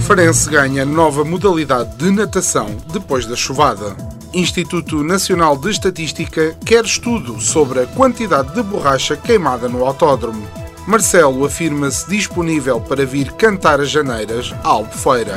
Farense ganha nova modalidade de natação depois da chuvada. Instituto Nacional de Estatística quer estudo sobre a quantidade de borracha queimada no autódromo. Marcelo afirma-se disponível para vir cantar as janeiras à Albufeira.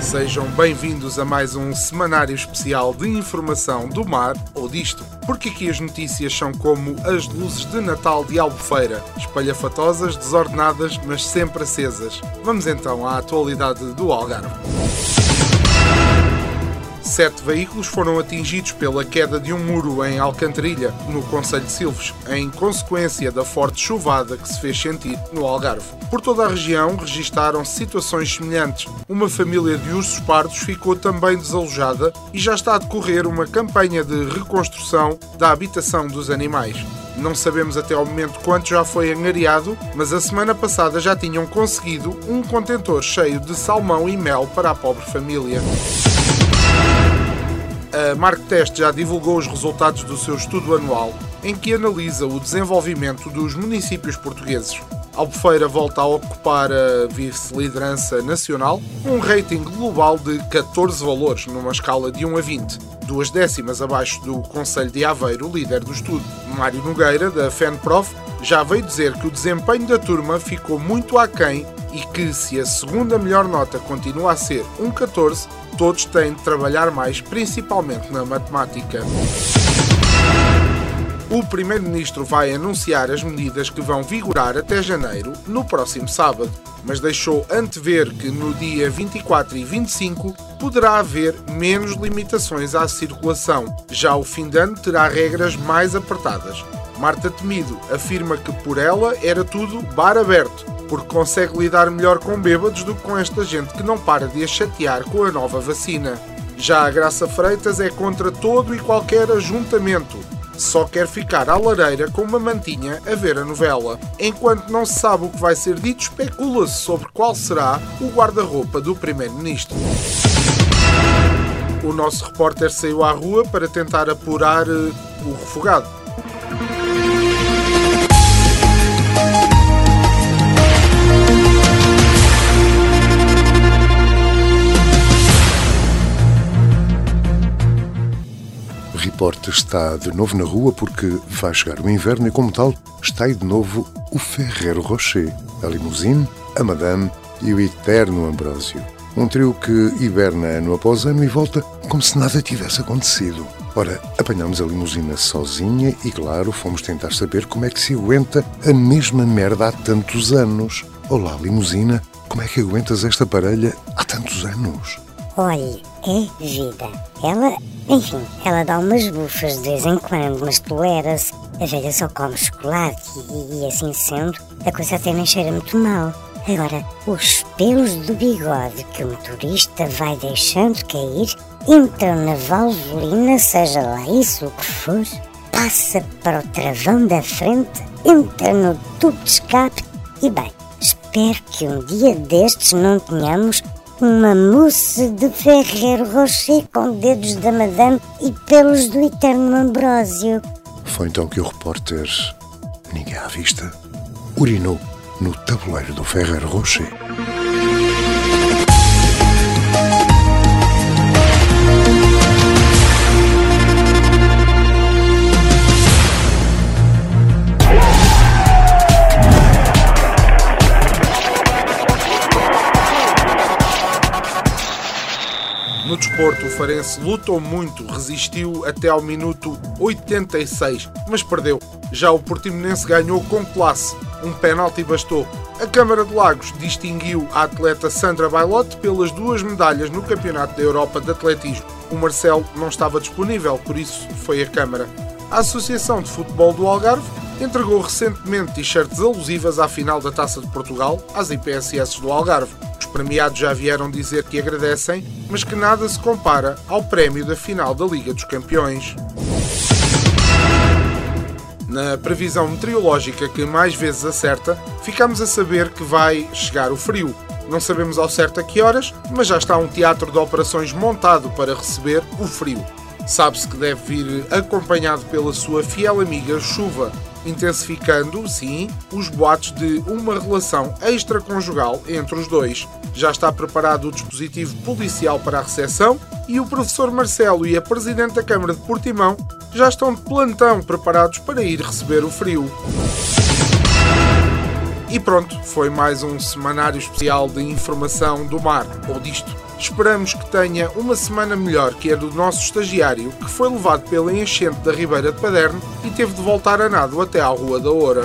Sejam bem-vindos a mais um semanário especial de informação do mar ou disto, porque aqui as notícias são como as luzes de Natal de Albufeira, espalhafatosas, desordenadas, mas sempre acesas. Vamos então à atualidade do Algarve. Sete veículos foram atingidos pela queda de um muro em Alcantarilha, no Conselho de Silves, em consequência da forte chuvada que se fez sentir no Algarve. Por toda a região registaram situações semelhantes. Uma família de ursos pardos ficou também desalojada e já está a decorrer uma campanha de reconstrução da habitação dos animais. Não sabemos até ao momento quanto já foi angariado, mas a semana passada já tinham conseguido um contentor cheio de salmão e mel para a pobre família. A Mark Test já divulgou os resultados do seu estudo anual, em que analisa o desenvolvimento dos municípios portugueses. Albufeira volta a ocupar a vice-liderança nacional, um rating global de 14 valores, numa escala de 1 a 20, duas décimas abaixo do Conselho de Aveiro, líder do estudo. Mário Nogueira, da FENPROF, já veio dizer que o desempenho da turma ficou muito aquém e que, se a segunda melhor nota continua a ser um 14, todos têm de trabalhar mais, principalmente na matemática. O Primeiro-Ministro vai anunciar as medidas que vão vigorar até janeiro, no próximo sábado, mas deixou antever que no dia 24 e 25 poderá haver menos limitações à circulação. Já o fim de ano terá regras mais apertadas. Marta Temido afirma que por ela era tudo bar aberto, porque consegue lidar melhor com bêbados do que com esta gente que não para de a chatear com a nova vacina. Já a Graça Freitas é contra todo e qualquer ajuntamento. Só quer ficar à lareira com uma mantinha a ver a novela. Enquanto não se sabe o que vai ser dito, especula-se sobre qual será o guarda-roupa do Primeiro-Ministro. O nosso repórter saiu à rua para tentar apurar uh, o refogado. Repórter está de novo na rua porque vai chegar o inverno e, como tal, está aí de novo o Ferrero Rocher, a limusine, a Madame e o eterno Ambrósio. Um trio que hiberna ano após ano e volta como se nada tivesse acontecido. Ora, apanhamos a limusina sozinha e, claro, fomos tentar saber como é que se aguenta a mesma merda há tantos anos. Olá, limusina, como é que aguentas esta parelha há tantos anos? Olhe, é vida. Ela, enfim, ela dá umas bufas de vez em quando, mas tolera-se. A velha só come chocolate e, e, assim sendo, a coisa até nem cheira muito mal. Agora, os pelos do bigode que o motorista vai deixando cair entram na valvolina, seja lá isso o que for, passa para o travão da frente, entra no tubo de escape e, bem, espero que um dia destes não tenhamos uma mousse de Ferreiro Rocher com dedos da Madame e pelos do eterno Ambrósio. Foi então que o repórter, ninguém à vista, urinou no tabuleiro do Ferreiro Rocher. Farense lutou muito, resistiu até ao minuto 86, mas perdeu. Já o Portimonense ganhou com classe. Um pênalti bastou. A Câmara de Lagos distinguiu a atleta Sandra Bailote pelas duas medalhas no Campeonato da Europa de Atletismo. O Marcelo não estava disponível, por isso foi a Câmara. A Associação de Futebol do Algarve entregou recentemente t-shirts alusivas à final da Taça de Portugal às IPSS do Algarve. Os premiados já vieram dizer que agradecem, mas que nada se compara ao prémio da final da Liga dos Campeões. Na previsão meteorológica que mais vezes acerta, ficamos a saber que vai chegar o frio. Não sabemos ao certo a que horas, mas já está um teatro de operações montado para receber o frio. Sabe-se que deve vir acompanhado pela sua fiel amiga Chuva, intensificando, sim, os boatos de uma relação extraconjugal entre os dois. Já está preparado o dispositivo policial para a recepção e o professor Marcelo e a presidente da Câmara de Portimão já estão de plantão preparados para ir receber o frio. E pronto, foi mais um semanário especial de informação do mar, ou disto. Esperamos que tenha uma semana melhor que a do nosso estagiário, que foi levado pela enchente da Ribeira de Paderno e teve de voltar a nado até à Rua da Oura.